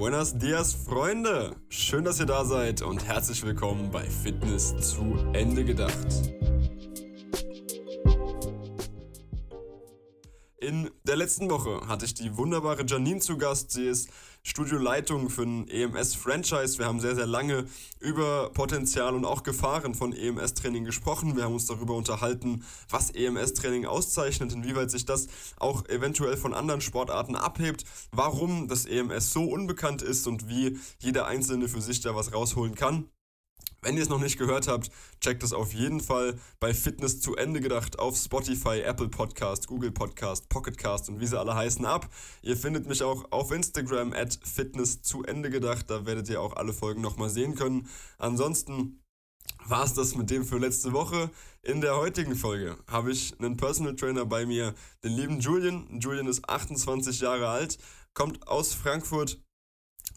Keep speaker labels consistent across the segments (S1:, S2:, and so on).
S1: Buenos dias, Freunde! Schön, dass ihr da seid und herzlich willkommen bei Fitness zu Ende gedacht. Der letzten Woche hatte ich die wunderbare Janine zu Gast. Sie ist Studioleitung für ein EMS-Franchise. Wir haben sehr, sehr lange über Potenzial und auch Gefahren von EMS-Training gesprochen. Wir haben uns darüber unterhalten, was EMS-Training auszeichnet, inwieweit sich das auch eventuell von anderen Sportarten abhebt, warum das EMS so unbekannt ist und wie jeder Einzelne für sich da was rausholen kann. Wenn ihr es noch nicht gehört habt, checkt es auf jeden Fall bei Fitness zu Ende gedacht auf Spotify, Apple Podcast, Google Podcast, Pocket Cast und wie sie alle heißen ab. Ihr findet mich auch auf Instagram at Fitness zu Ende gedacht. Da werdet ihr auch alle Folgen nochmal sehen können. Ansonsten war es das mit dem für letzte Woche. In der heutigen Folge habe ich einen Personal Trainer bei mir, den lieben Julian. Julian ist 28 Jahre alt, kommt aus Frankfurt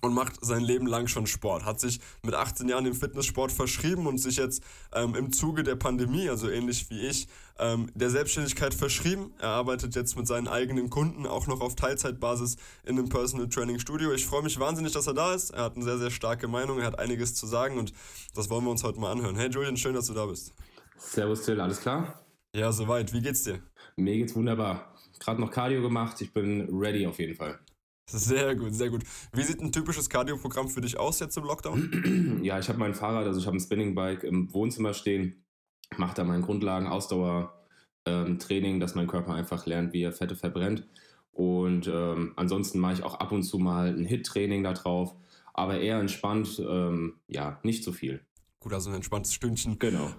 S1: und macht sein Leben lang schon Sport. Hat sich mit 18 Jahren dem Fitnesssport verschrieben und sich jetzt ähm, im Zuge der Pandemie, also ähnlich wie ich, ähm, der Selbstständigkeit verschrieben. Er arbeitet jetzt mit seinen eigenen Kunden auch noch auf Teilzeitbasis in einem Personal Training Studio. Ich freue mich wahnsinnig, dass er da ist. Er hat eine sehr, sehr starke Meinung, er hat einiges zu sagen und das wollen wir uns heute mal anhören. Hey Julian, schön, dass du da bist.
S2: Servus Till, alles klar?
S1: Ja, soweit. Wie geht's dir?
S2: Mir geht's wunderbar. Gerade noch Cardio gemacht, ich bin ready auf jeden Fall.
S1: Sehr gut, sehr gut. Wie sieht ein typisches Cardio-Programm für dich aus jetzt im Lockdown?
S2: Ja, ich habe mein Fahrrad, also ich habe ein Spinning-Bike im Wohnzimmer stehen, mache da mein Grundlagen, Ausdauer-Training, ähm, dass mein Körper einfach lernt, wie er Fette verbrennt. Und ähm, ansonsten mache ich auch ab und zu mal ein Hit-Training da drauf, aber eher entspannt, ähm, ja, nicht so viel.
S1: Gut, also ein entspanntes Stündchen.
S2: Genau.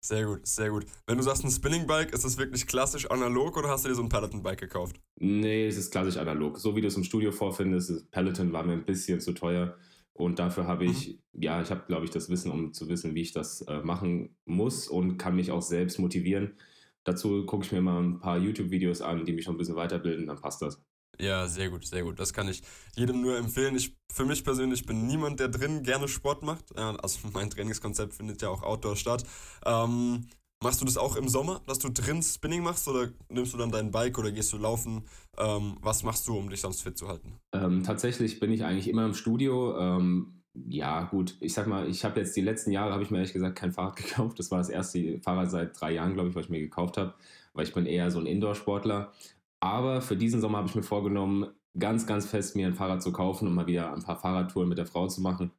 S1: Sehr gut, sehr gut. Wenn du sagst ein Spinning Bike, ist das wirklich klassisch analog oder hast du dir so ein Peloton Bike gekauft?
S2: Nee, es ist klassisch analog. So wie du es im Studio vorfindest, das Peloton war mir ein bisschen zu teuer. Und dafür habe ich, mhm. ja, ich habe, glaube ich, das Wissen, um zu wissen, wie ich das äh, machen muss und kann mich auch selbst motivieren. Dazu gucke ich mir mal ein paar YouTube-Videos an, die mich schon ein bisschen weiterbilden, dann passt das.
S1: Ja, sehr gut, sehr gut. Das kann ich jedem nur empfehlen. Ich, für mich persönlich bin niemand, der drin gerne Sport macht. Also mein Trainingskonzept findet ja auch Outdoor statt. Ähm, machst du das auch im Sommer, dass du drin Spinning machst oder nimmst du dann dein Bike oder gehst du laufen? Ähm, was machst du, um dich sonst fit zu halten?
S2: Ähm, tatsächlich bin ich eigentlich immer im Studio. Ähm, ja, gut, ich sag mal, ich habe jetzt die letzten Jahre, habe ich mir ehrlich gesagt kein Fahrrad gekauft. Das war das erste Fahrrad seit drei Jahren, glaube ich, was ich mir gekauft habe, weil ich bin eher so ein Indoor-Sportler. Aber für diesen Sommer habe ich mir vorgenommen, ganz, ganz fest mir ein Fahrrad zu kaufen und mal wieder ein paar Fahrradtouren mit der Frau zu machen.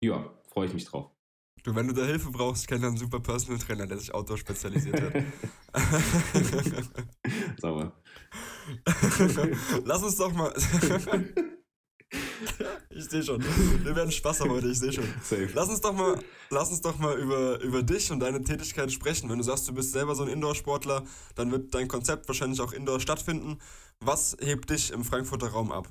S2: Ja, freue ich mich drauf.
S1: Du, wenn du da Hilfe brauchst, kenn einen super Personal Trainer, der sich Outdoor spezialisiert hat.
S2: Sauber.
S1: Lass uns doch mal. Ich sehe schon. Wir werden Spaß haben heute, ich sehe schon. Safe. Lass uns doch mal, lass uns doch mal über, über dich und deine Tätigkeit sprechen. Wenn du sagst, du bist selber so ein Indoor-Sportler, dann wird dein Konzept wahrscheinlich auch indoor stattfinden. Was hebt dich im Frankfurter Raum ab?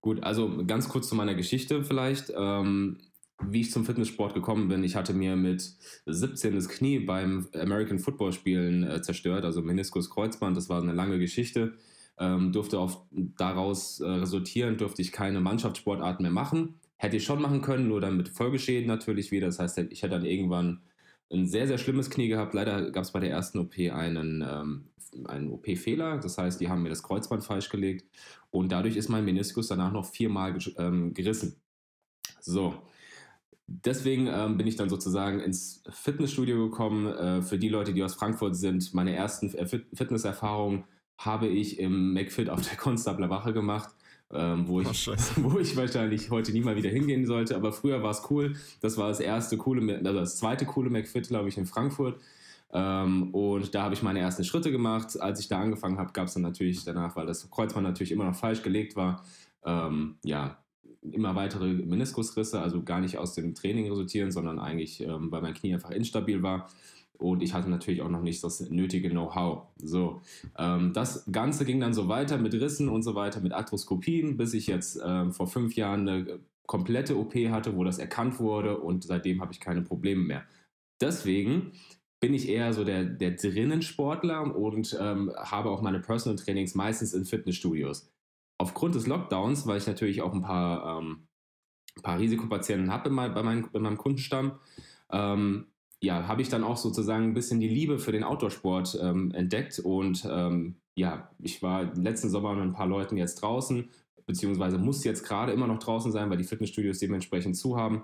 S2: Gut, also ganz kurz zu meiner Geschichte vielleicht. Ähm, wie ich zum Fitnesssport gekommen bin, ich hatte mir mit 17 das Knie beim American Football Spielen äh, zerstört, also Meniskus Kreuzband, das war eine lange Geschichte ähm, durfte auf, daraus äh, resultieren, durfte ich keine Mannschaftssportarten mehr machen. Hätte ich schon machen können, nur dann mit Folgeschäden natürlich wieder. Das heißt, ich hätte dann irgendwann ein sehr, sehr schlimmes Knie gehabt. Leider gab es bei der ersten OP einen, ähm, einen OP-Fehler. Das heißt, die haben mir das Kreuzband falsch gelegt und dadurch ist mein Meniskus danach noch viermal ähm, gerissen. So. Deswegen ähm, bin ich dann sozusagen ins Fitnessstudio gekommen. Äh, für die Leute, die aus Frankfurt sind, meine ersten Fitnesserfahrungen habe ich im McFit auf der Konstabler Wache gemacht. Ähm, wo, ich, oh, wo ich wahrscheinlich heute nie mal wieder hingehen sollte. Aber früher war es cool. Das war das erste coole, also das zweite coole McFit, glaube ich, in Frankfurt. Ähm, und da habe ich meine ersten Schritte gemacht. Als ich da angefangen habe, gab es dann natürlich danach, weil das Kreuzband natürlich immer noch falsch gelegt war, ähm, ja, immer weitere Meniskusrisse, also gar nicht aus dem Training resultieren, sondern eigentlich, ähm, weil mein Knie einfach instabil war und ich hatte natürlich auch noch nicht das nötige Know-how. So, ähm, das Ganze ging dann so weiter mit Rissen und so weiter, mit Arthroskopien, bis ich jetzt ähm, vor fünf Jahren eine komplette OP hatte, wo das erkannt wurde und seitdem habe ich keine Probleme mehr. Deswegen bin ich eher so der, der Drinnensportler und ähm, habe auch meine Personal Trainings meistens in Fitnessstudios. Aufgrund des Lockdowns, weil ich natürlich auch ein paar, ähm, ein paar Risikopatienten habe bei, mein, bei meinem Kundenstamm, ähm, ja, habe ich dann auch sozusagen ein bisschen die Liebe für den Outdoor-Sport ähm, entdeckt und ähm, ja, ich war letzten Sommer mit ein paar Leuten jetzt draußen, beziehungsweise muss jetzt gerade immer noch draußen sein, weil die Fitnessstudios dementsprechend zu haben.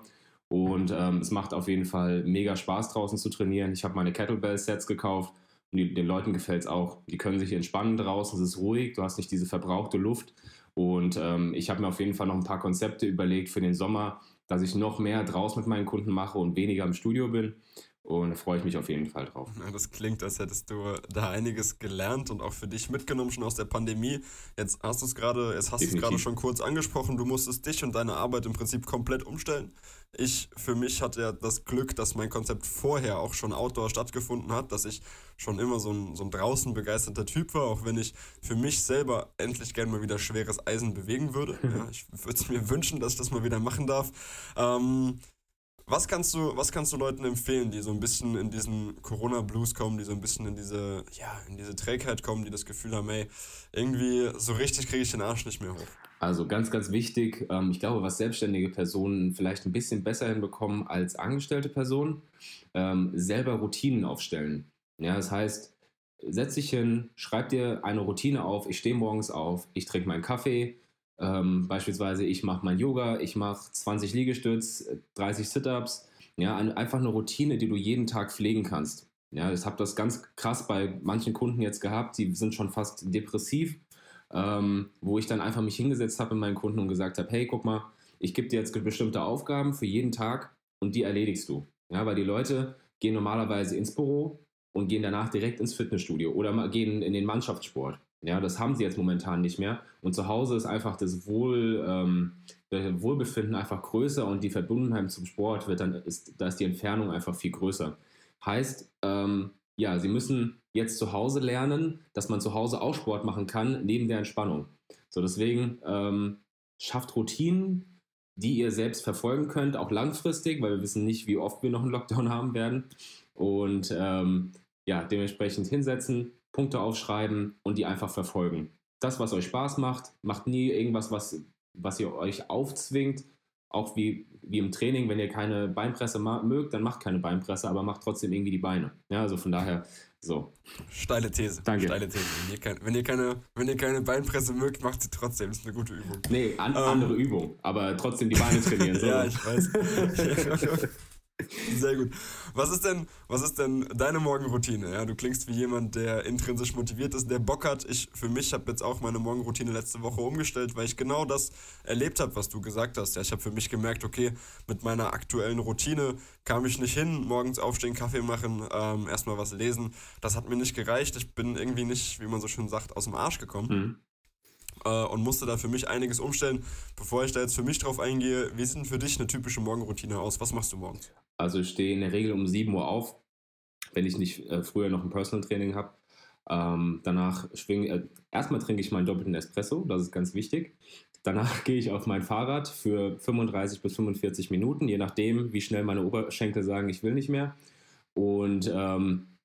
S2: Und ähm, es macht auf jeden Fall mega Spaß draußen zu trainieren. Ich habe meine Kettlebell-Sets gekauft und die, den Leuten gefällt es auch. Die können sich entspannen draußen, es ist ruhig, du hast nicht diese verbrauchte Luft. Und ähm, ich habe mir auf jeden Fall noch ein paar Konzepte überlegt für den Sommer, dass ich noch mehr draußen mit meinen Kunden mache und weniger im Studio bin. Und da freue ich mich auf jeden Fall drauf.
S1: Ja, das klingt, als hättest du da einiges gelernt und auch für dich mitgenommen schon aus der Pandemie. Jetzt hast du es gerade, jetzt hast du es gerade schon kurz angesprochen. Du musstest dich und deine Arbeit im Prinzip komplett umstellen. Ich für mich hatte ja das Glück, dass mein Konzept vorher auch schon outdoor stattgefunden hat, dass ich schon immer so ein, so ein draußen begeisterter Typ war, auch wenn ich für mich selber endlich gerne mal wieder schweres Eisen bewegen würde. Ja, ich würde es mir wünschen, dass ich das mal wieder machen darf. Ähm, was kannst du, was kannst du Leuten empfehlen, die so ein bisschen in diesen Corona-Blues kommen, die so ein bisschen in diese, ja, in diese Trägheit kommen, die das Gefühl haben, ey, irgendwie so richtig kriege ich den Arsch nicht mehr hoch?
S2: Also ganz, ganz wichtig, ähm, ich glaube, was selbstständige Personen vielleicht ein bisschen besser hinbekommen als angestellte Personen, ähm, selber Routinen aufstellen. Ja, das heißt, setz dich hin, schreib dir eine Routine auf, ich stehe morgens auf, ich trinke meinen Kaffee, ähm, beispielsweise, ich mache mein Yoga, ich mache 20 Liegestütz, 30 Sit-Ups. Ja, einfach eine Routine, die du jeden Tag pflegen kannst. Ja, ich habe das ganz krass bei manchen Kunden jetzt gehabt, die sind schon fast depressiv, ähm, wo ich dann einfach mich hingesetzt habe mit meinen Kunden und gesagt habe, hey, guck mal, ich gebe dir jetzt bestimmte Aufgaben für jeden Tag und die erledigst du. Ja, weil die Leute gehen normalerweise ins Büro und gehen danach direkt ins Fitnessstudio oder gehen in den Mannschaftssport. Ja, das haben sie jetzt momentan nicht mehr. Und zu Hause ist einfach das Wohl, ähm, Wohlbefinden einfach größer und die Verbundenheit zum Sport wird dann, ist, da ist die Entfernung einfach viel größer. Heißt, ähm, ja, sie müssen jetzt zu Hause lernen, dass man zu Hause auch Sport machen kann, neben der Entspannung. So, deswegen ähm, schafft Routinen, die ihr selbst verfolgen könnt, auch langfristig, weil wir wissen nicht, wie oft wir noch einen Lockdown haben werden. Und ähm, ja, dementsprechend hinsetzen, Punkte aufschreiben und die einfach verfolgen. Das, was euch Spaß macht, macht nie irgendwas, was, was ihr euch aufzwingt. Auch wie, wie im Training, wenn ihr keine Beinpresse mögt, dann macht keine Beinpresse, aber macht trotzdem irgendwie die Beine. Ja, also von daher so.
S1: Steile These.
S2: Danke.
S1: Steile These. Wenn ihr, kein, wenn ihr, keine, wenn ihr keine Beinpresse mögt, macht sie trotzdem. Das ist eine gute Übung.
S2: Nee, an, ähm, andere Übung. Aber trotzdem die Beine trainieren.
S1: So. ja, ich weiß. Sehr gut. Was ist denn, was ist denn deine Morgenroutine? Ja, du klingst wie jemand, der intrinsisch motiviert ist, der Bock hat. Ich für mich habe jetzt auch meine Morgenroutine letzte Woche umgestellt, weil ich genau das erlebt habe, was du gesagt hast. Ja, ich habe für mich gemerkt, okay, mit meiner aktuellen Routine kam ich nicht hin, morgens aufstehen, Kaffee machen, ähm, erstmal was lesen. Das hat mir nicht gereicht. Ich bin irgendwie nicht, wie man so schön sagt, aus dem Arsch gekommen. Mhm äh, und musste da für mich einiges umstellen. Bevor ich da jetzt für mich drauf eingehe, wie sieht denn für dich eine typische Morgenroutine aus? Was machst du morgens?
S2: Also ich stehe in der Regel um 7 Uhr auf, wenn ich nicht äh, früher noch ein Personal Training habe. Ähm, danach schwinge äh, erstmal trinke ich meinen doppelten Espresso, das ist ganz wichtig. Danach gehe ich auf mein Fahrrad für 35 bis 45 Minuten, je nachdem, wie schnell meine Oberschenkel sagen, ich will nicht mehr. Und ähm,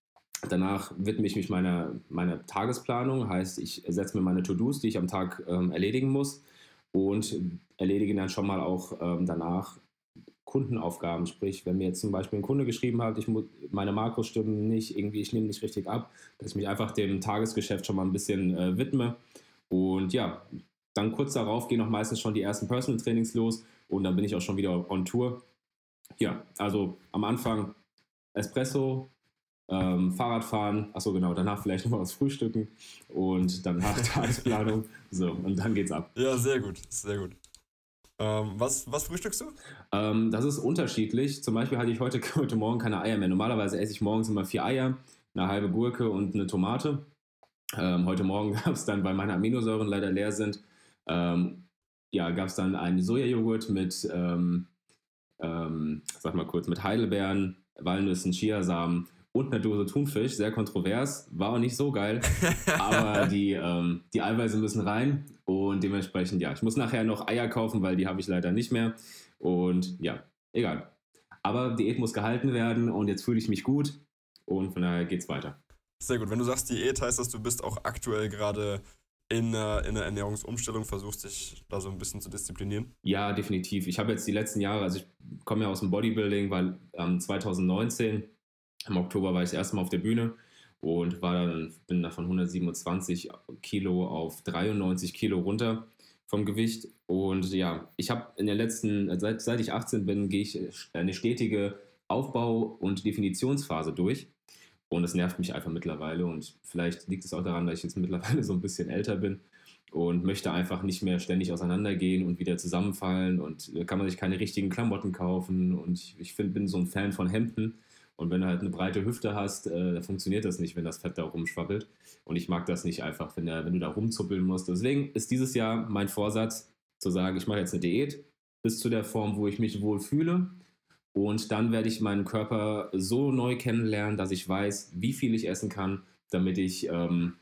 S2: danach widme ich mich meiner, meiner Tagesplanung, heißt, ich setze mir meine To-Dos, die ich am Tag ähm, erledigen muss und erledige dann schon mal auch ähm, danach Kundenaufgaben. Sprich, wenn mir jetzt zum Beispiel ein Kunde geschrieben hat, ich muss, meine Makros stimmen nicht, irgendwie, ich nehme nicht richtig ab, dass ich mich einfach dem Tagesgeschäft schon mal ein bisschen äh, widme. Und ja, dann kurz darauf gehen auch meistens schon die ersten Personal Trainings los und dann bin ich auch schon wieder on Tour. Ja, also am Anfang Espresso, ähm, Fahrradfahren, achso genau, danach vielleicht noch was frühstücken und danach Tagesplanung. So, und dann geht's ab.
S1: Ja, sehr gut, sehr gut. Ähm, was, was frühstückst du?
S2: Ähm, das ist unterschiedlich. Zum Beispiel hatte ich heute, heute Morgen keine Eier mehr. Normalerweise esse ich morgens immer vier Eier, eine halbe Gurke und eine Tomate. Ähm, heute Morgen gab es dann, weil meine Aminosäuren leider leer sind, ähm, ja, gab es dann einen Sojajoghurt mit, ähm, sag mal kurz, mit Heidelbeeren, Walnüssen, Chiasamen und eine Dose Thunfisch. Sehr kontrovers, war auch nicht so geil. aber die, ähm, die Eiweiße müssen rein und dementsprechend, ja, ich muss nachher noch Eier kaufen, weil die habe ich leider nicht mehr. Und ja, egal. Aber Diät muss gehalten werden und jetzt fühle ich mich gut und von daher geht's weiter.
S1: Sehr gut. Wenn du sagst Diät, heißt das, du bist auch aktuell gerade in einer, in einer Ernährungsumstellung, versuchst dich da so ein bisschen zu disziplinieren?
S2: Ja, definitiv. Ich habe jetzt die letzten Jahre, also ich komme ja aus dem Bodybuilding, weil ähm, 2019 im Oktober war ich das erste Mal auf der Bühne und war dann, bin da von 127 Kilo auf 93 Kilo runter. vom Gewicht. Und ja, ich habe in den letzten, seit, seit ich 18 bin, gehe ich eine stetige Aufbau- und Definitionsphase durch. Und es nervt mich einfach mittlerweile. Und vielleicht liegt es auch daran, dass ich jetzt mittlerweile so ein bisschen älter bin und möchte einfach nicht mehr ständig auseinandergehen und wieder zusammenfallen. Und da kann man sich keine richtigen Klamotten kaufen. Und ich, ich find, bin so ein Fan von Hemden. Und wenn du halt eine breite Hüfte hast, äh, funktioniert das nicht, wenn das Fett da rumschwabbelt. Und ich mag das nicht einfach, wenn, der, wenn du da rumzuppeln musst. Deswegen ist dieses Jahr mein Vorsatz, zu sagen, ich mache jetzt eine Diät bis zu der Form, wo ich mich wohl fühle. Und dann werde ich meinen Körper so neu kennenlernen, dass ich weiß, wie viel ich essen kann, damit ich ähm,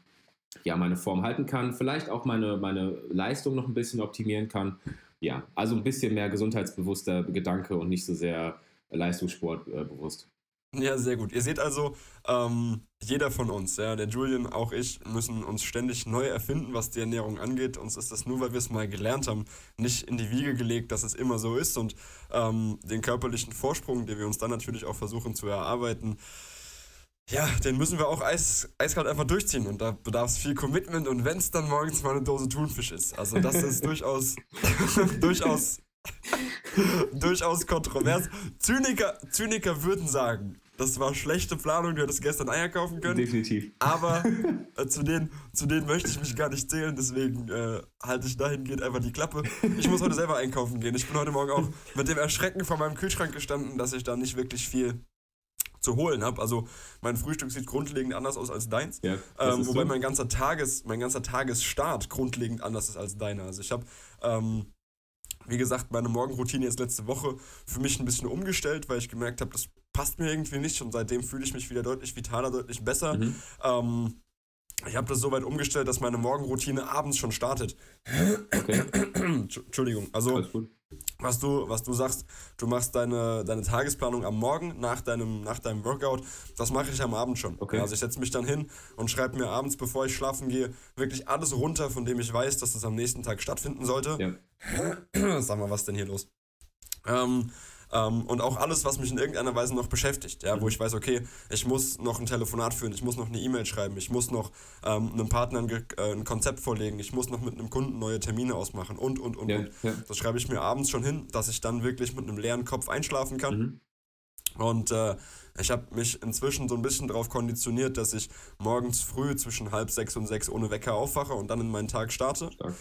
S2: ja, meine Form halten kann, vielleicht auch meine, meine Leistung noch ein bisschen optimieren kann. Ja, also ein bisschen mehr gesundheitsbewusster Gedanke und nicht so sehr Leistungssport äh, bewusst.
S1: Ja, sehr gut. Ihr seht also, ähm, jeder von uns, ja, der Julian, auch ich, müssen uns ständig neu erfinden, was die Ernährung angeht. Uns ist das nur, weil wir es mal gelernt haben, nicht in die Wiege gelegt, dass es immer so ist. Und ähm, den körperlichen Vorsprung, den wir uns dann natürlich auch versuchen zu erarbeiten, ja, den müssen wir auch eis, eiskalt einfach durchziehen. Und da bedarf es viel Commitment. Und wenn es dann morgens mal eine Dose Thunfisch ist, also das ist durchaus, durchaus durchaus kontrovers. Zyniker, Zyniker würden sagen, das war schlechte Planung, du hättest gestern Eier kaufen können.
S2: Definitiv.
S1: Aber äh, zu, denen, zu denen möchte ich mich gar nicht zählen, deswegen äh, halte ich dahingehend einfach die Klappe. Ich muss heute selber einkaufen gehen. Ich bin heute Morgen auch mit dem Erschrecken vor meinem Kühlschrank gestanden, dass ich da nicht wirklich viel zu holen habe. Also mein Frühstück sieht grundlegend anders aus als deins. Ja, ähm, wobei mein ganzer, Tages, mein ganzer Tagesstart grundlegend anders ist als deiner. Also ich habe ähm, wie gesagt, meine Morgenroutine jetzt letzte Woche für mich ein bisschen umgestellt, weil ich gemerkt habe, das passt mir irgendwie nicht und seitdem fühle ich mich wieder deutlich vitaler, deutlich besser. Mhm. Ähm, ich habe das so weit umgestellt, dass meine Morgenroutine abends schon startet. Okay. Entschuldigung. Also, was du, was du sagst, du machst deine, deine Tagesplanung am Morgen nach deinem, nach deinem Workout, das mache ich am Abend schon. Okay. Also ich setze mich dann hin und schreibe mir abends, bevor ich schlafen gehe, wirklich alles runter, von dem ich weiß, dass das am nächsten Tag stattfinden sollte. Ja. Sag mal, was ist denn hier los? Ähm, ähm, und auch alles, was mich in irgendeiner Weise noch beschäftigt, ja, wo ich weiß, okay, ich muss noch ein Telefonat führen, ich muss noch eine E-Mail schreiben, ich muss noch ähm, einem Partner ein, äh, ein, Konzept vorlegen, ich muss noch mit einem Kunden neue Termine ausmachen und, und, und, ja, und. Ja. Das schreibe ich mir abends schon hin, dass ich dann wirklich mit einem leeren Kopf einschlafen kann. Mhm. Und äh, ich habe mich inzwischen so ein bisschen darauf konditioniert, dass ich morgens früh zwischen halb sechs und sechs ohne Wecker aufwache und dann in meinen Tag starte. Stark.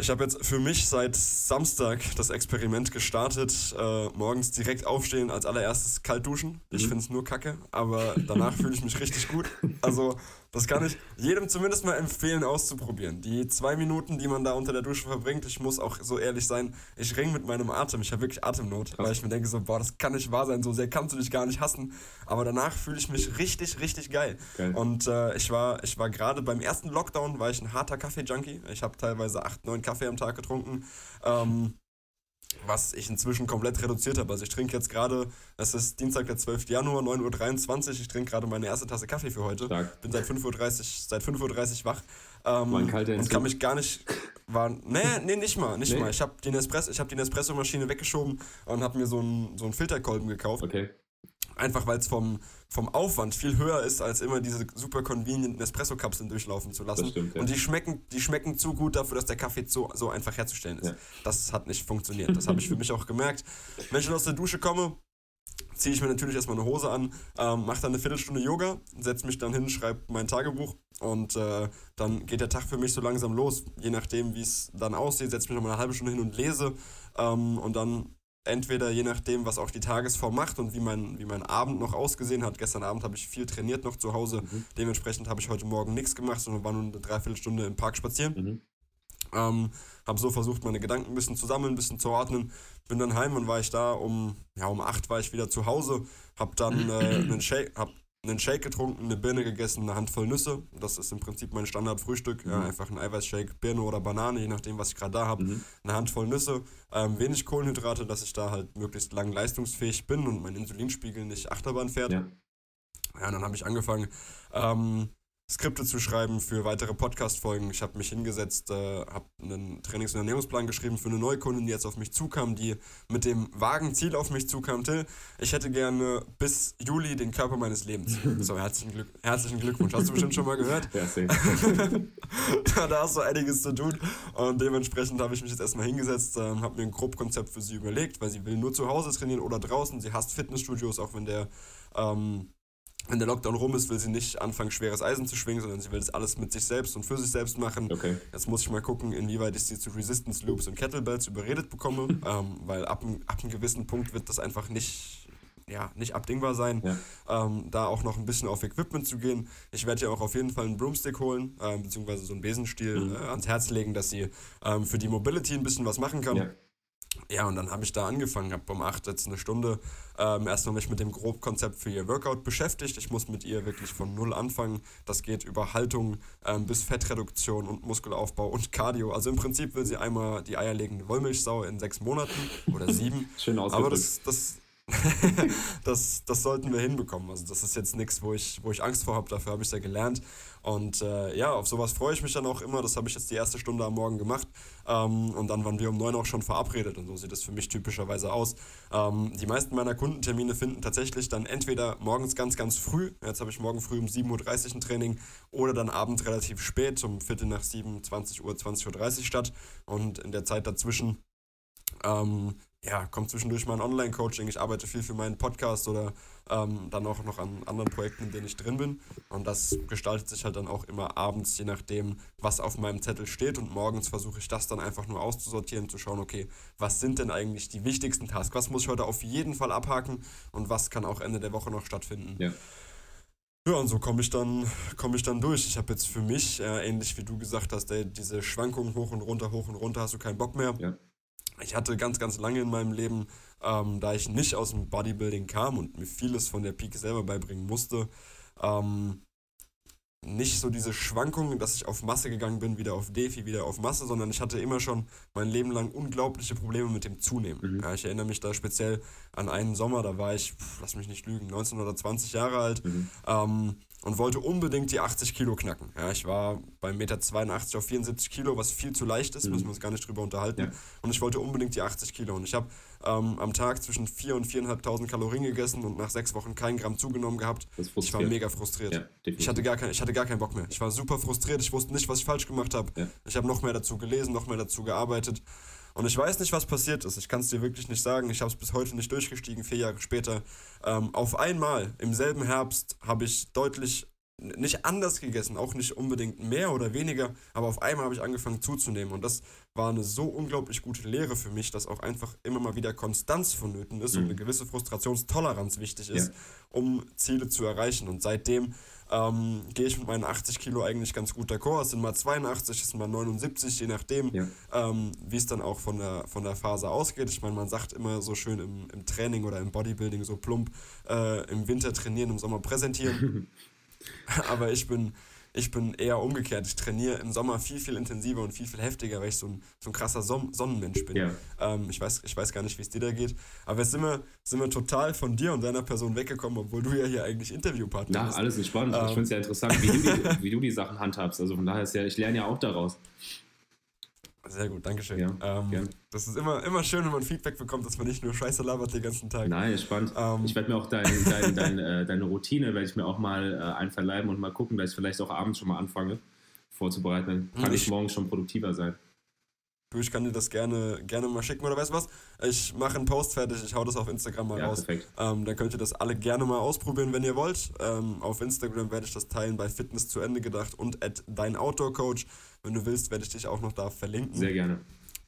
S1: Ich habe jetzt für mich seit Samstag das Experiment gestartet, äh, morgens direkt aufstehen, als allererstes kalt duschen. Ich mhm. finde es nur kacke, aber danach fühle ich mich richtig gut. Also das kann ich jedem zumindest mal empfehlen auszuprobieren. Die zwei Minuten, die man da unter der Dusche verbringt, ich muss auch so ehrlich sein, ich ringe mit meinem Atem. Ich habe wirklich Atemnot, weil ich mir denke so, boah, das kann nicht wahr sein, so sehr kannst du dich gar nicht hassen. Aber danach fühle ich mich richtig, richtig geil. geil. Und äh, ich war, ich war gerade beim ersten Lockdown, war ich ein harter Kaffee-Junkie. Ich habe teilweise acht, neun Kaffee am Tag getrunken. Ähm, was ich inzwischen komplett reduziert habe. Also ich trinke jetzt gerade, es ist Dienstag, der 12. Januar, 9.23 Uhr, ich trinke gerade meine erste Tasse Kaffee für heute. Stark. Bin seit 5.30 Uhr, seit 5.30 Uhr wach. Ähm, und kann mich gar nicht. War, nee, nee, nicht mal, nicht nee. mal. Ich habe die, Nespresso, Nespresso-Maschine weggeschoben und habe mir so einen, so einen Filterkolben gekauft. Okay. Einfach weil es vom, vom Aufwand viel höher ist, als immer diese super convenient Nespresso-Kapseln durchlaufen zu lassen. Stimmt, ja. Und die schmecken, die schmecken zu gut dafür, dass der Kaffee so, so einfach herzustellen ist. Ja. Das hat nicht funktioniert. Das habe ich für mich auch gemerkt. Wenn ich aus der Dusche komme, ziehe ich mir natürlich erstmal eine Hose an, ähm, mache dann eine Viertelstunde Yoga, setze mich dann hin, schreibe mein Tagebuch und äh, dann geht der Tag für mich so langsam los. Je nachdem, wie es dann aussieht, setze ich mich noch mal eine halbe Stunde hin und lese ähm, und dann entweder je nachdem, was auch die Tagesform macht und wie mein, wie mein Abend noch ausgesehen hat. Gestern Abend habe ich viel trainiert noch zu Hause. Mhm. Dementsprechend habe ich heute Morgen nichts gemacht, sondern war nur eine Dreiviertelstunde im Park spazieren. Mhm. Ähm, habe so versucht, meine Gedanken ein bisschen zu sammeln, ein bisschen zu ordnen. Bin dann heim und war ich da um, ja, um acht war ich wieder zu Hause. Habe dann äh, einen Shake, hab einen Shake getrunken, eine Birne gegessen, eine Handvoll Nüsse. Das ist im Prinzip mein Standardfrühstück. Mhm. Ja, einfach ein Eiweißshake, Birne oder Banane, je nachdem, was ich gerade da habe. Mhm. Eine Handvoll Nüsse, ähm, wenig Kohlenhydrate, dass ich da halt möglichst lang leistungsfähig bin und mein Insulinspiegel nicht Achterbahn fährt. Ja, ja dann habe ich angefangen, ähm, Skripte zu schreiben für weitere Podcast-Folgen. Ich habe mich hingesetzt, äh, habe einen Trainings- und Ernährungsplan geschrieben für eine Neukundin, die jetzt auf mich zukam, die mit dem vagen Ziel auf mich zukam. Till, ich hätte gerne bis Juli den Körper meines Lebens. So, herzlichen, Glück, herzlichen Glückwunsch. Hast du bestimmt schon mal gehört? Ja, da hast du einiges zu tun. Und dementsprechend habe ich mich jetzt erstmal hingesetzt, äh, habe mir ein Grobkonzept für sie überlegt, weil sie will nur zu Hause trainieren oder draußen. Sie hasst Fitnessstudios, auch wenn der ähm, wenn der Lockdown rum ist, will sie nicht anfangen, schweres Eisen zu schwingen, sondern sie will das alles mit sich selbst und für sich selbst machen. Okay. Jetzt muss ich mal gucken, inwieweit ich sie zu Resistance Loops und Kettlebells überredet bekomme, ähm, weil ab, ab einem gewissen Punkt wird das einfach nicht, ja, nicht abdingbar sein, ja. ähm, da auch noch ein bisschen auf Equipment zu gehen. Ich werde ihr auch auf jeden Fall einen Broomstick holen, äh, beziehungsweise so einen Besenstiel mhm. äh, ans Herz legen, dass sie ähm, für die Mobility ein bisschen was machen kann. Ja. Ja, und dann habe ich da angefangen, habe um 8 jetzt eine Stunde ähm, erstmal mich mit dem Grobkonzept für ihr Workout beschäftigt. Ich muss mit ihr wirklich von Null anfangen. Das geht über Haltung ähm, bis Fettreduktion und Muskelaufbau und Cardio. Also im Prinzip will sie einmal die eierlegende Wollmilchsau in sechs Monaten oder sieben.
S2: Schön ausgedrückt.
S1: Aber das, das, das, das sollten wir hinbekommen. Also das ist jetzt nichts, wo ich, wo ich Angst vor habe, dafür habe ich es ja gelernt. Und äh, ja, auf sowas freue ich mich dann auch immer. Das habe ich jetzt die erste Stunde am Morgen gemacht. Ähm, und dann waren wir um neun auch schon verabredet. Und so sieht es für mich typischerweise aus. Ähm, die meisten meiner Kundentermine finden tatsächlich dann entweder morgens ganz, ganz früh. Jetzt habe ich morgen früh um 7.30 Uhr ein Training. Oder dann abends relativ spät, um Viertel nach 7, 20 Uhr, 20.30 Uhr statt. Und in der Zeit dazwischen ähm, ja, kommt zwischendurch mal ein Online-Coaching. Ich arbeite viel für meinen Podcast oder ähm, dann auch noch an anderen Projekten, in denen ich drin bin. Und das gestaltet sich halt dann auch immer abends, je nachdem, was auf meinem Zettel steht. Und morgens versuche ich das dann einfach nur auszusortieren, zu schauen, okay, was sind denn eigentlich die wichtigsten Tasks? Was muss ich heute auf jeden Fall abhaken und was kann auch Ende der Woche noch stattfinden? Ja. Ja, und so komme ich, dann, komm ich dann durch. Ich habe jetzt für mich, äh, ähnlich wie du gesagt hast, ey, diese Schwankungen hoch und runter, hoch und runter, hast du keinen Bock mehr. Ja ich hatte ganz, ganz lange in meinem Leben, ähm, da ich nicht aus dem Bodybuilding kam und mir vieles von der Peak selber beibringen musste, ähm, nicht so diese Schwankungen, dass ich auf Masse gegangen bin, wieder auf Defi, wieder auf Masse, sondern ich hatte immer schon mein Leben lang unglaubliche Probleme mit dem Zunehmen. Mhm. Ja, ich erinnere mich da speziell an einen Sommer, da war ich, pff, lass mich nicht lügen, 19 oder 20 Jahre alt. Mhm. Ähm, und wollte unbedingt die 80 Kilo knacken. Ja, ich war beim Meter 82 auf 74 Kilo, was viel zu leicht ist, mhm. müssen wir uns gar nicht drüber unterhalten. Ja. Und ich wollte unbedingt die 80 Kilo. Und ich habe ähm, am Tag zwischen 4 und 4.500 Kalorien gegessen und nach sechs Wochen kein Gramm zugenommen gehabt. Ich war mega frustriert. Ja, ich, hatte gar kein, ich hatte gar keinen Bock mehr. Ich war super frustriert. Ich wusste nicht, was ich falsch gemacht habe. Ich habe noch mehr dazu gelesen, noch mehr dazu gearbeitet. Und ich weiß nicht, was passiert ist. Ich kann es dir wirklich nicht sagen. Ich habe es bis heute nicht durchgestiegen, vier Jahre später. Ähm, auf einmal, im selben Herbst, habe ich deutlich nicht anders gegessen, auch nicht unbedingt mehr oder weniger, aber auf einmal habe ich angefangen zuzunehmen und das war eine so unglaublich gute Lehre für mich, dass auch einfach immer mal wieder Konstanz vonnöten ist mhm. und eine gewisse Frustrationstoleranz wichtig ist, ja. um Ziele zu erreichen und seitdem ähm, gehe ich mit meinen 80 Kilo eigentlich ganz gut d'accord. Es sind mal 82, es sind mal 79, je nachdem, ja. ähm, wie es dann auch von der, von der Phase ausgeht. Ich meine, man sagt immer so schön im, im Training oder im Bodybuilding so plump, äh, im Winter trainieren, im Sommer präsentieren. Aber ich bin, ich bin eher umgekehrt. Ich trainiere im Sommer viel, viel intensiver und viel, viel heftiger, weil ich so ein, so ein krasser Son Sonnenmensch bin. Ja. Ähm, ich, weiß, ich weiß gar nicht, wie es dir da geht. Aber jetzt sind wir, sind wir total von dir und deiner Person weggekommen, obwohl du ja hier eigentlich Interviewpartner
S2: ja, bist. Ja, alles ist spannend. Ähm, ich finde es ja interessant, wie du, die, wie du die Sachen handhabst. Also von daher ist ja, ich lerne ja auch daraus.
S1: Sehr gut, danke schön. Ja, ähm, das ist immer, immer schön, wenn man Feedback bekommt, dass man nicht nur Scheiße labert den ganzen Tag.
S2: Nein, spannend. Ähm, ich werde mir auch dein, dein, dein, äh, deine Routine, werde ich mir auch mal äh, einverleiben und mal gucken, dass ich vielleicht auch abends schon mal anfange vorzubereiten. Dann kann ich, ich morgen schon produktiver sein.
S1: Du, ich kann dir das gerne, gerne mal schicken oder weißt du was? Ich mache einen Post fertig, ich hau das auf Instagram mal ja, raus. Perfekt. Ähm, dann könnt ihr das alle gerne mal ausprobieren, wenn ihr wollt. Ähm, auf Instagram werde ich das teilen bei Fitness zu Ende gedacht und at dein Outdoor Coach. Wenn du willst, werde ich dich auch noch da verlinken.
S2: Sehr gerne.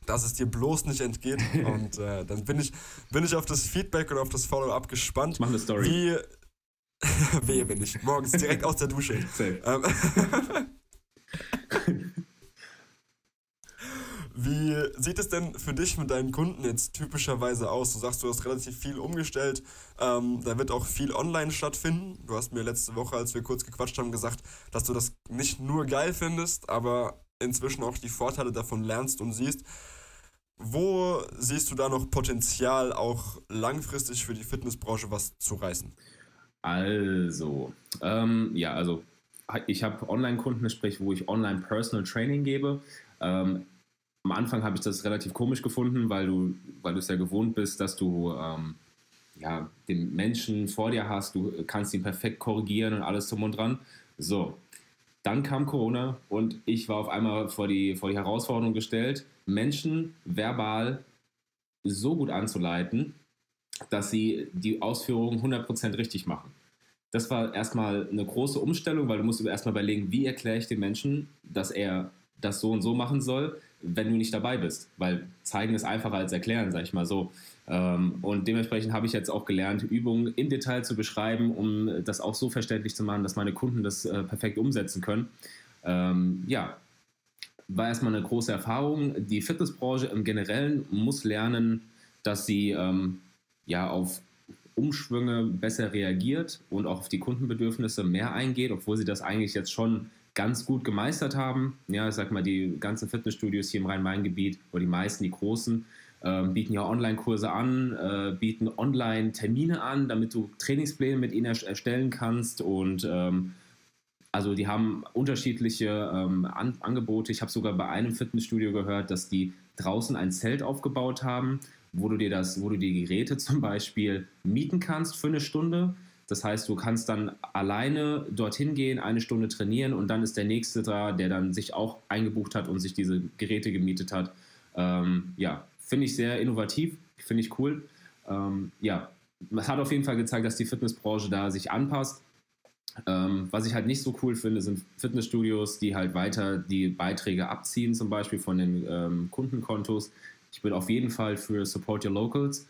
S1: Dass es dir bloß nicht entgeht. und äh, dann bin ich, bin ich auf das Feedback und auf das Follow-up gespannt.
S2: Mach eine Story. Wie.
S1: Wehe bin ich. Morgens direkt aus der Dusche. Safe. Ähm, Wie sieht es denn für dich mit deinen Kunden jetzt typischerweise aus? Du sagst, du hast relativ viel umgestellt. Ähm, da wird auch viel online stattfinden. Du hast mir letzte Woche, als wir kurz gequatscht haben, gesagt, dass du das nicht nur geil findest, aber inzwischen auch die Vorteile davon lernst und siehst. Wo siehst du da noch Potenzial, auch langfristig für die Fitnessbranche was zu reißen?
S2: Also, ähm, ja, also ich habe Online-Kunden, sprich, wo ich Online Personal Training gebe. Ähm, am Anfang habe ich das relativ komisch gefunden, weil du, weil du es ja gewohnt bist, dass du ähm, ja, den Menschen vor dir hast, du kannst ihn perfekt korrigieren und alles zum und dran. So, dann kam Corona und ich war auf einmal vor die, vor die Herausforderung gestellt, Menschen verbal so gut anzuleiten, dass sie die Ausführungen 100% richtig machen. Das war erstmal eine große Umstellung, weil du musst erstmal überlegen, wie erkläre ich dem Menschen, dass er das so und so machen soll, wenn du nicht dabei bist. Weil zeigen ist einfacher als erklären, sag ich mal so. Ähm, und dementsprechend habe ich jetzt auch gelernt, Übungen im Detail zu beschreiben, um das auch so verständlich zu machen, dass meine Kunden das äh, perfekt umsetzen können. Ähm, ja, war erstmal eine große Erfahrung. Die Fitnessbranche im Generellen muss lernen, dass sie ähm, ja auf Umschwünge besser reagiert und auch auf die Kundenbedürfnisse mehr eingeht, obwohl sie das eigentlich jetzt schon ganz gut gemeistert haben. Ja, ich sag mal, die ganzen Fitnessstudios hier im Rhein-Main-Gebiet oder die meisten, die großen, äh, bieten ja Online-Kurse an, äh, bieten Online-Termine an, damit du Trainingspläne mit ihnen erstellen kannst und ähm, also die haben unterschiedliche ähm, An Angebote. Ich habe sogar bei einem Fitnessstudio gehört, dass die draußen ein Zelt aufgebaut haben, wo du dir das, wo du die Geräte zum Beispiel mieten kannst für eine Stunde. Das heißt, du kannst dann alleine dorthin gehen, eine Stunde trainieren und dann ist der nächste da, der dann sich auch eingebucht hat und sich diese Geräte gemietet hat. Ähm, ja, finde ich sehr innovativ, finde ich cool. Ähm, ja, es hat auf jeden Fall gezeigt, dass die Fitnessbranche da sich anpasst ähm, was ich halt nicht so cool finde, sind Fitnessstudios, die halt weiter die Beiträge abziehen, zum Beispiel von den ähm, Kundenkontos. Ich bin auf jeden Fall für Support Your Locals,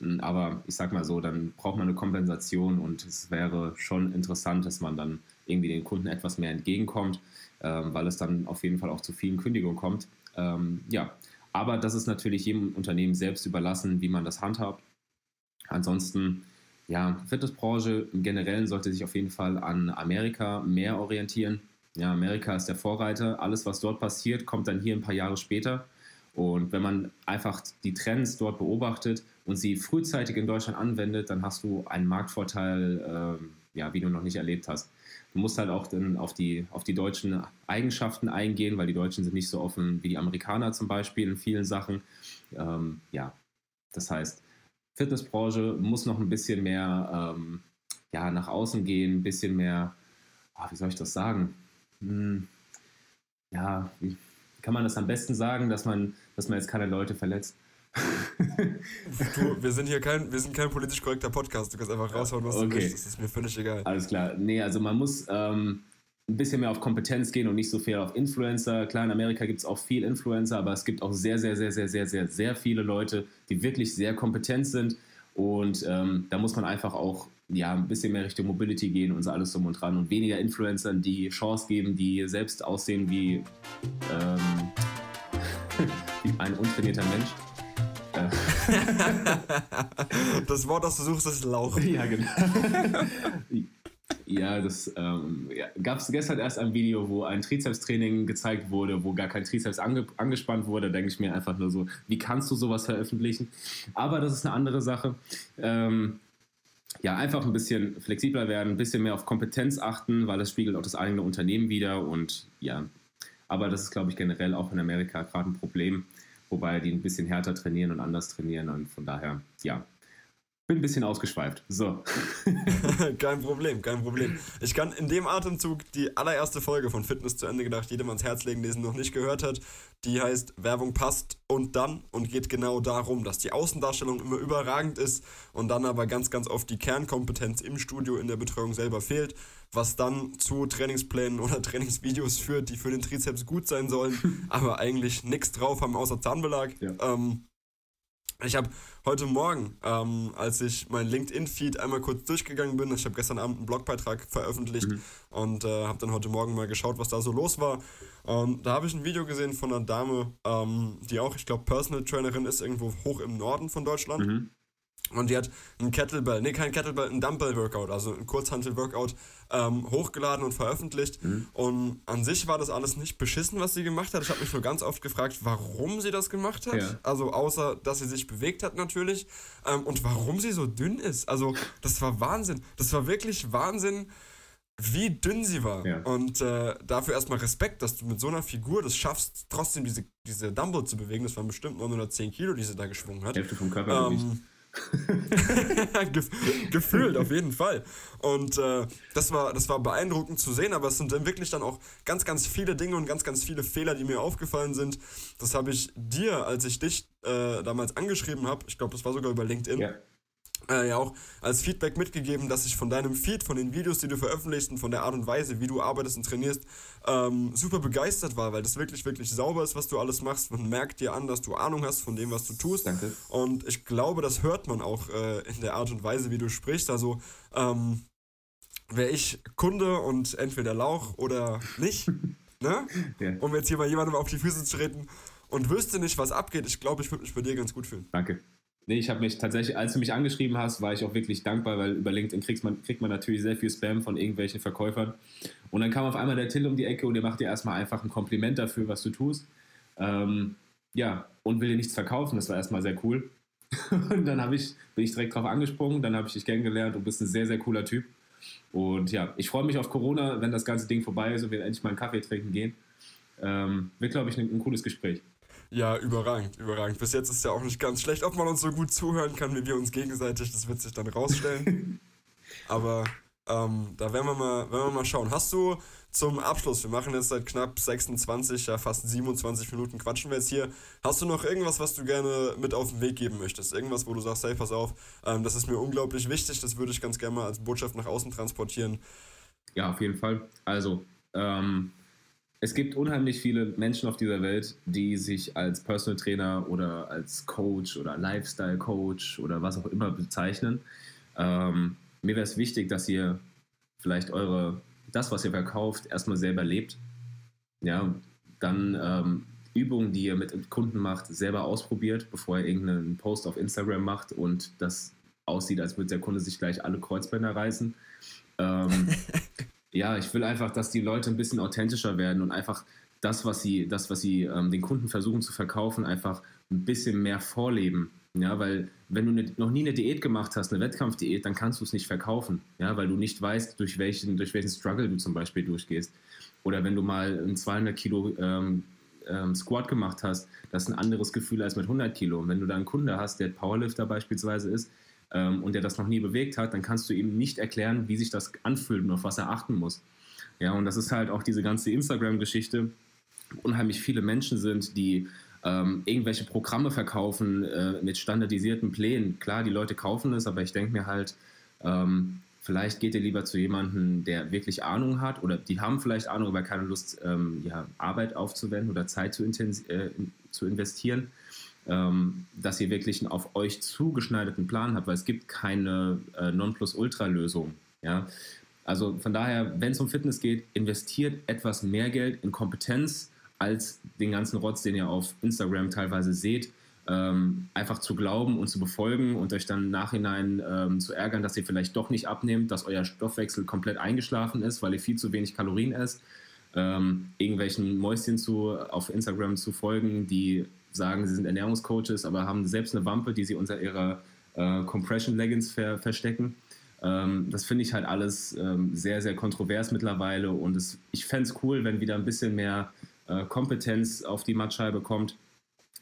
S2: hm, aber ich sag mal so, dann braucht man eine Kompensation und es wäre schon interessant, dass man dann irgendwie den Kunden etwas mehr entgegenkommt, ähm, weil es dann auf jeden Fall auch zu vielen Kündigungen kommt. Ähm, ja, aber das ist natürlich jedem Unternehmen selbst überlassen, wie man das handhabt. Ansonsten ja, Fitnessbranche im Generellen sollte sich auf jeden Fall an Amerika mehr orientieren. Ja, Amerika ist der Vorreiter. Alles, was dort passiert, kommt dann hier ein paar Jahre später. Und wenn man einfach die Trends dort beobachtet und sie frühzeitig in Deutschland anwendet, dann hast du einen Marktvorteil, äh, ja, wie du noch nicht erlebt hast. Du musst halt auch dann auf die, auf die deutschen Eigenschaften eingehen, weil die Deutschen sind nicht so offen wie die Amerikaner zum Beispiel in vielen Sachen. Ähm, ja, das heißt, Fitnessbranche muss noch ein bisschen mehr ähm, ja, nach außen gehen, ein bisschen mehr, oh, wie soll ich das sagen? Hm, ja, wie kann man das am besten sagen, dass man, dass man jetzt keine Leute verletzt?
S1: du, wir sind hier kein, wir sind kein politisch korrekter Podcast. Du kannst einfach raushauen, was okay. du möchtest. Das ist mir völlig egal.
S2: Alles klar. Nee, also man muss ähm, ein bisschen mehr auf Kompetenz gehen und nicht so viel auf Influencer. Klar, in Amerika gibt es auch viel Influencer, aber es gibt auch sehr, sehr, sehr, sehr, sehr, sehr, sehr viele Leute, die wirklich sehr kompetent sind. Und ähm, da muss man einfach auch ja, ein bisschen mehr Richtung Mobility gehen und so alles drum und dran und weniger Influencern die Chance geben, die selbst aussehen wie, ähm, wie ein untrainierter Mensch.
S1: das Wort, das du suchst, ist Lauch.
S2: Ja, genau. Ja, das ähm, ja, gab es gestern erst ein Video, wo ein Trizeps-Training gezeigt wurde, wo gar kein Trizeps ange angespannt wurde. Da denke ich mir einfach nur so, wie kannst du sowas veröffentlichen? Aber das ist eine andere Sache. Ähm, ja, einfach ein bisschen flexibler werden, ein bisschen mehr auf Kompetenz achten, weil das spiegelt auch das eigene Unternehmen wieder. Und ja, aber das ist, glaube ich, generell auch in Amerika gerade ein Problem, wobei die ein bisschen härter trainieren und anders trainieren. Und von daher, ja, bin ein bisschen ausgeschweift. So.
S1: kein Problem, kein Problem. Ich kann in dem Atemzug die allererste Folge von Fitness zu Ende gedacht, jedem ans Herz legen, der es noch nicht gehört hat. Die heißt Werbung passt und dann und geht genau darum, dass die Außendarstellung immer überragend ist und dann aber ganz, ganz oft die Kernkompetenz im Studio in der Betreuung selber fehlt, was dann zu Trainingsplänen oder Trainingsvideos führt, die für den Trizeps gut sein sollen, aber eigentlich nichts drauf haben außer Zahnbelag. Ja. Ähm, ich habe heute Morgen, ähm, als ich mein LinkedIn-Feed einmal kurz durchgegangen bin, ich habe gestern Abend einen Blogbeitrag veröffentlicht mhm. und äh, habe dann heute Morgen mal geschaut, was da so los war. Und da habe ich ein Video gesehen von einer Dame, ähm, die auch, ich glaube, Personal Trainerin ist, irgendwo hoch im Norden von Deutschland. Mhm. Und die hat ein Kettlebell, nee, kein Kettlebell, ein Dumbbell-Workout, also ein Kurzhantel-Workout ähm, hochgeladen und veröffentlicht. Mhm. Und an sich war das alles nicht beschissen, was sie gemacht hat. Ich habe mich nur ganz oft gefragt, warum sie das gemacht hat. Ja. Also außer, dass sie sich bewegt hat natürlich. Ähm, und warum sie so dünn ist. Also das war Wahnsinn. Das war wirklich Wahnsinn wie dünn sie war. Ja. Und äh, dafür erstmal Respekt, dass du mit so einer Figur das schaffst, trotzdem diese, diese Dumbbell zu bewegen. Das waren bestimmt 910 Kilo, die sie da geschwungen hat.
S2: Hälfte vom Körpergewicht. Ähm,
S1: Gefühlt, auf jeden Fall. Und äh, das, war, das war beeindruckend zu sehen, aber es sind dann wirklich dann auch ganz, ganz viele Dinge und ganz, ganz viele Fehler, die mir aufgefallen sind. Das habe ich dir, als ich dich äh, damals angeschrieben habe, ich glaube, das war sogar über LinkedIn, ja äh, ja auch als Feedback mitgegeben, dass ich von deinem Feed, von den Videos, die du veröffentlichst und von der Art und Weise, wie du arbeitest und trainierst, ähm, super begeistert war, weil das wirklich, wirklich sauber ist, was du alles machst. Man merkt dir an, dass du Ahnung hast von dem, was du tust.
S2: Danke.
S1: Und ich glaube, das hört man auch äh, in der Art und Weise, wie du sprichst. Also, ähm, wäre ich Kunde und entweder Lauch oder nicht, ne? Ja. Um jetzt hier mal jemandem auf die Füße zu treten und wüsste nicht, was abgeht, ich glaube, ich würde mich bei dir ganz gut fühlen.
S2: Danke. Nee, ich habe mich tatsächlich, als du mich angeschrieben hast, war ich auch wirklich dankbar, weil über LinkedIn kriegt man, kriegt man natürlich sehr viel Spam von irgendwelchen Verkäufern. Und dann kam auf einmal der Till um die Ecke und der macht dir erstmal einfach ein Kompliment dafür, was du tust. Ähm, ja, und will dir nichts verkaufen. Das war erstmal sehr cool. und dann ich, bin ich direkt drauf angesprungen, dann habe ich dich kennengelernt und bist ein sehr, sehr cooler Typ. Und ja, ich freue mich auf Corona, wenn das ganze Ding vorbei ist und wir endlich mal einen Kaffee trinken gehen. Ähm, wird, glaube ich, ein, ein cooles Gespräch.
S1: Ja, überragend, überragend. Bis jetzt ist es ja auch nicht ganz schlecht. Ob man uns so gut zuhören kann, wie wir uns gegenseitig, das wird sich dann rausstellen. Aber ähm, da werden wir, mal, werden wir mal schauen. Hast du zum Abschluss, wir machen jetzt seit knapp 26, ja fast 27 Minuten quatschen wir jetzt hier. Hast du noch irgendwas, was du gerne mit auf den Weg geben möchtest? Irgendwas, wo du sagst, hey, pass auf, ähm, das ist mir unglaublich wichtig, das würde ich ganz gerne mal als Botschaft nach außen transportieren.
S2: Ja, auf jeden Fall. Also, ähm, es gibt unheimlich viele Menschen auf dieser Welt, die sich als Personal Trainer oder als Coach oder Lifestyle Coach oder was auch immer bezeichnen. Ähm, mir wäre es wichtig, dass ihr vielleicht eure, das, was ihr verkauft, erstmal selber lebt. Ja, dann ähm, Übungen, die ihr mit Kunden macht, selber ausprobiert, bevor ihr irgendeinen Post auf Instagram macht und das aussieht, als würde der Kunde sich gleich alle Kreuzbänder reißen. Ähm, ja, ich will einfach, dass die Leute ein bisschen authentischer werden und einfach das, was sie, das, was sie ähm, den Kunden versuchen zu verkaufen, einfach ein bisschen mehr vorleben. Ja, weil wenn du ne, noch nie eine Diät gemacht hast, eine Wettkampfdiät, dann kannst du es nicht verkaufen. Ja, weil du nicht weißt, durch welchen, durch welchen Struggle du zum Beispiel durchgehst. Oder wenn du mal ein 200 Kilo ähm, ähm, Squat gemacht hast, das ist ein anderes Gefühl als mit 100 Kilo. Und wenn du da einen Kunde hast, der Powerlifter beispielsweise ist, ähm, und der das noch nie bewegt hat, dann kannst du ihm nicht erklären, wie sich das anfühlt und auf was er achten muss. Ja, und das ist halt auch diese ganze Instagram-Geschichte. Unheimlich viele Menschen sind, die ähm, irgendwelche Programme verkaufen äh, mit standardisierten Plänen. Klar, die Leute kaufen es, aber ich denke mir halt, ähm, vielleicht geht ihr lieber zu jemandem, der wirklich Ahnung hat oder die haben vielleicht Ahnung, aber keine Lust, ähm, ja, Arbeit aufzuwenden oder Zeit zu, äh, zu investieren ähm, dass ihr wirklich einen auf euch zugeschneiderten Plan habt, weil es gibt keine äh, Nonplusultra-Lösung. Ja? Also von daher, wenn es um Fitness geht, investiert etwas mehr Geld in Kompetenz als den ganzen Rotz, den ihr auf Instagram teilweise seht. Ähm, einfach zu glauben und zu befolgen und euch dann im Nachhinein ähm, zu ärgern, dass ihr vielleicht doch nicht abnehmt, dass euer Stoffwechsel komplett eingeschlafen ist, weil ihr viel zu wenig Kalorien esst. Ähm, irgendwelchen Mäuschen zu, auf Instagram zu folgen, die sagen, sie sind Ernährungscoaches, aber haben selbst eine Wampe, die sie unter ihrer äh, Compression Leggings ver verstecken. Ähm, das finde ich halt alles ähm, sehr, sehr kontrovers mittlerweile und es, ich fände es cool, wenn wieder ein bisschen mehr äh, Kompetenz auf die Mattscheibe kommt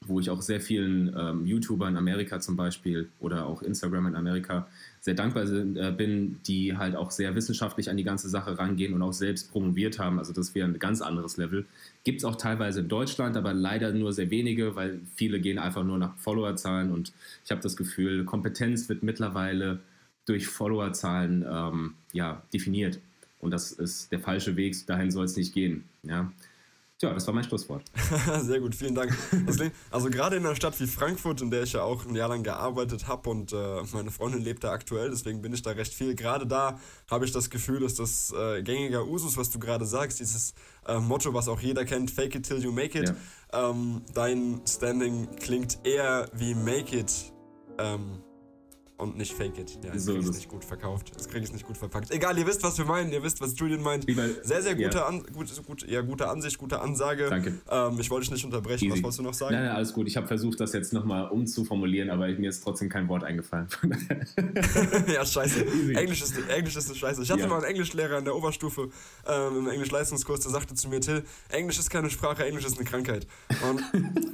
S2: wo ich auch sehr vielen ähm, YouTubern in Amerika zum Beispiel oder auch Instagram in Amerika sehr dankbar sind, äh, bin, die halt auch sehr wissenschaftlich an die ganze Sache rangehen und auch selbst promoviert haben. Also das wäre ein ganz anderes Level. Gibt es auch teilweise in Deutschland, aber leider nur sehr wenige, weil viele gehen einfach nur nach Followerzahlen und ich habe das Gefühl, Kompetenz wird mittlerweile durch Followerzahlen ähm, ja, definiert. Und das ist der falsche Weg, dahin soll es nicht gehen. Ja. Tja, das war mein Schlusswort.
S1: Sehr gut, vielen Dank. Also gerade in einer Stadt wie Frankfurt, in der ich ja auch ein Jahr lang gearbeitet habe und äh, meine Freundin lebt da aktuell, deswegen bin ich da recht viel. Gerade da habe ich das Gefühl, dass das äh, gängiger Usus, was du gerade sagst, dieses äh, Motto, was auch jeder kennt, fake it till you make it. Ja. Ähm, dein Standing klingt eher wie make it. Ähm, und nicht fake it. Ja,
S2: So
S1: das kriege
S2: ist
S1: ich
S2: es.
S1: nicht gut verkauft. Das kriege ich nicht gut verpackt. Egal, ihr wisst, was wir meinen, ihr wisst, was Julian meint. Sehr, sehr gute,
S2: ja.
S1: An gut, gut, ja, gute Ansicht, gute Ansage.
S2: Danke.
S1: Ähm, ich wollte dich nicht unterbrechen.
S2: Easy.
S1: Was wolltest du noch sagen?
S2: Nein, nein, alles gut. Ich habe versucht, das jetzt nochmal umzuformulieren, aber mir ist trotzdem kein Wort eingefallen.
S1: ja, scheiße.
S2: Easy.
S1: Englisch ist, Englisch ist eine Scheiße. Ich hatte
S2: Ja.
S1: mal einen Englischlehrer in der Oberstufe ähm, im Englisch-Leistungskurs, der sagte zu mir, Till, Englisch ist keine Sprache, Englisch ist eine Krankheit. Und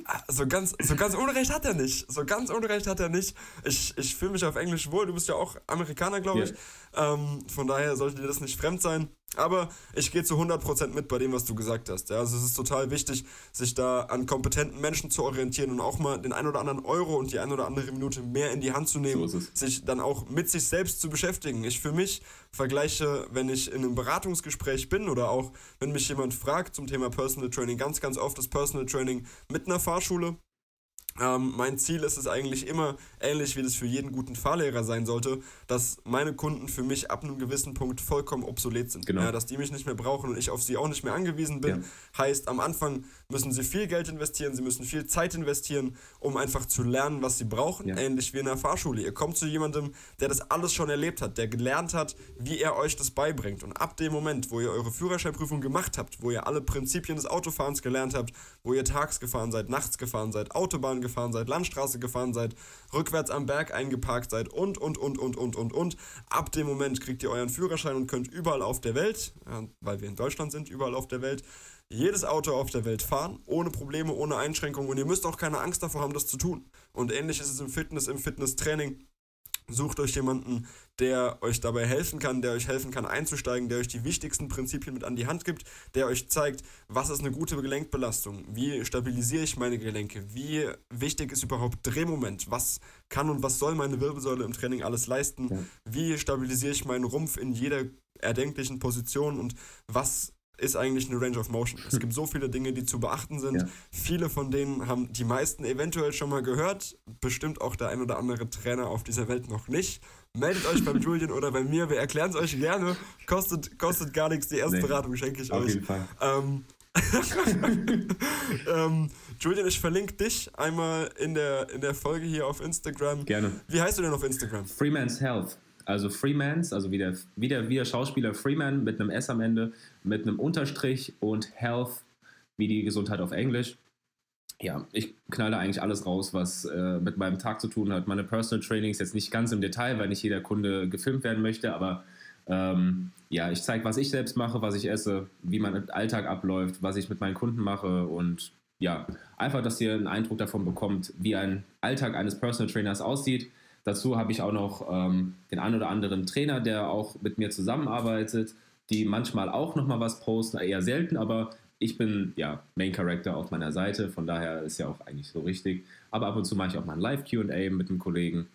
S1: ah, so ganz, so ganz Unrecht hat er nicht. So ganz Unrecht hat er nicht. Ich, ich fühle mich auf Englisch wohl. Du bist ja auch Amerikaner, glaube ich. Ähm, von daher sollte dir das nicht fremd sein. Aber ich gehe zu 100% mit bei dem, was du gesagt hast. Ja, also es ist total wichtig, sich da an kompetenten Menschen zu orientieren und auch mal den ein oder anderen Euro und die ein oder andere Minute mehr in die Hand zu nehmen,
S2: So
S1: sich dann auch mit sich selbst zu beschäftigen. Ich für mich vergleiche, wenn ich in einem Beratungsgespräch bin oder auch wenn mich jemand fragt zum Thema Personal Training, ganz, ganz oft das Personal Training mit einer Fahrschule. Ähm, mein Ziel ist es eigentlich immer, ähnlich wie das für jeden guten Fahrlehrer sein sollte, dass meine Kunden für mich ab einem gewissen Punkt vollkommen obsolet sind.
S2: Genau.
S1: Ja, dass die mich nicht mehr brauchen und ich auf sie auch nicht mehr angewiesen bin.
S2: Ja.
S1: Heißt, am Anfang müssen sie viel Geld investieren, sie müssen viel Zeit investieren, um einfach zu lernen, was sie brauchen.
S2: Ja.
S1: Ähnlich wie in der Fahrschule. Ihr kommt zu jemandem, der das alles schon erlebt hat, der gelernt hat, wie er euch das beibringt. Und ab dem Moment, wo ihr eure Führerscheinprüfung gemacht habt, wo ihr alle Prinzipien des Autofahrens gelernt habt, wo ihr tags gefahren seid, nachts gefahren seid, Autobahn gefahren seid, Landstraße gefahren seid, rückwärts am Berg eingeparkt seid und, und, und, und, und, und, und. Ab dem Moment kriegt ihr euren Führerschein und könnt überall auf der Welt, weil wir in Deutschland sind, überall auf der Welt, jedes Auto auf der Welt fahren, ohne Probleme, ohne Einschränkungen. Und ihr müsst auch keine Angst davor haben, das zu tun. Und ähnlich ist es im Fitness, im Fitnesstraining. Sucht euch jemanden, der euch dabei helfen kann, der euch helfen kann einzusteigen, der euch die wichtigsten Prinzipien mit an die Hand gibt, der euch zeigt, was ist eine gute Gelenkbelastung, wie stabilisiere ich meine Gelenke, wie wichtig ist überhaupt Drehmoment, was kann und was soll meine Wirbelsäule im Training alles leisten, wie stabilisiere ich meinen Rumpf in jeder erdenklichen Position? Und was ist eigentlich eine Range of Motion. Es gibt so viele Dinge, die zu beachten sind.
S2: Ja.
S1: Viele von denen haben die meisten eventuell schon mal gehört. Bestimmt auch der ein oder andere Trainer auf dieser Welt noch nicht. Meldet euch beim Julian oder bei mir. Wir erklären es euch gerne. Kostet, kostet gar nichts. Die erste
S2: Nee.
S1: Beratung schenke ich
S2: Auf
S1: euch.
S2: jeden Fall.
S1: Ähm, ähm, Julian, ich verlinke dich einmal in der, in der Folge hier auf Instagram.
S2: Gerne.
S1: Wie heißt du denn auf Instagram?
S2: Freeman's Health. Also Freemans, also wie der, wie der, wie der Schauspieler Freeman mit einem S am Ende, mit einem Unterstrich und Health, wie die Gesundheit auf Englisch. Ja, ich knalle eigentlich alles raus, was äh, mit meinem Tag zu tun hat. Meine Personal Trainings jetzt nicht ganz im Detail, weil nicht jeder Kunde gefilmt werden möchte, aber ähm, ja, ich zeige, was ich selbst mache, was ich esse, wie mein Alltag abläuft, was ich mit meinen Kunden mache und ja, einfach, dass ihr einen Eindruck davon bekommt, wie ein Alltag eines Personal Trainers aussieht. Dazu habe ich auch noch ähm, den einen oder anderen Trainer, der auch mit mir zusammenarbeitet, die manchmal auch nochmal was posten, eher selten, aber ich bin ja Main Character auf meiner Seite, von daher ist ja auch eigentlich so richtig. Aber ab und zu mache ich auch mal ein Live-QA mit einem Kollegen.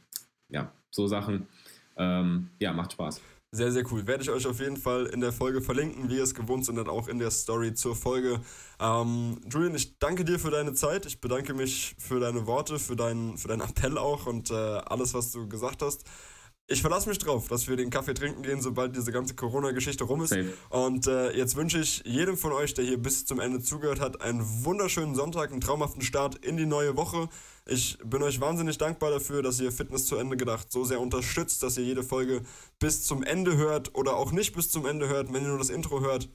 S2: Ja, so Sachen. Ähm, ja, macht Spaß.
S1: Sehr, sehr cool. Werde ich euch auf jeden Fall in der Folge verlinken, wie ihr es gewohnt sind, dann auch in der Story zur Folge. Ähm, Julian, ich danke dir für deine Zeit. Ich bedanke mich für deine Worte, für deinen, für deinen Appell auch und äh, alles, was du gesagt hast. Ich verlasse mich drauf, dass wir den Kaffee trinken gehen, sobald diese ganze Corona-Geschichte rum ist.
S2: Safe.
S1: Und äh, jetzt wünsche ich jedem von euch, der hier bis zum Ende zugehört hat, einen wunderschönen Sonntag, einen traumhaften Start in die neue Woche. Ich bin euch wahnsinnig dankbar dafür, dass ihr Fitness zu Ende gedacht so sehr unterstützt, dass ihr jede Folge bis zum Ende hört oder auch nicht bis zum Ende hört, wenn ihr nur das Intro hört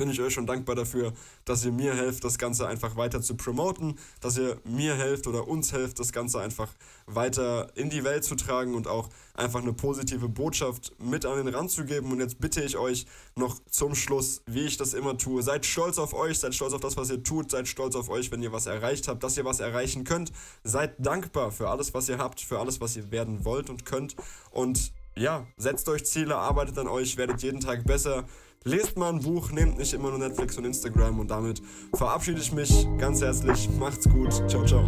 S1: bin ich euch schon dankbar dafür, dass ihr mir helft, das Ganze einfach weiter zu promoten, dass ihr mir helft oder uns helft, das Ganze einfach weiter in die Welt zu tragen und auch einfach eine positive Botschaft mit an den Rand zu geben. Und jetzt bitte ich euch noch zum Schluss, wie ich das immer tue, seid stolz auf euch, seid stolz auf das, was ihr tut, seid stolz auf euch, wenn ihr was erreicht habt, dass ihr was erreichen könnt. Seid dankbar für alles, was ihr habt, für alles, was ihr werden wollt und könnt. Und ja, setzt euch Ziele, arbeitet an euch, werdet jeden Tag besser. Lest mal ein Buch, nehmt nicht immer nur Netflix und Instagram und damit verabschiede ich mich ganz herzlich. Macht's gut. Ciao, ciao.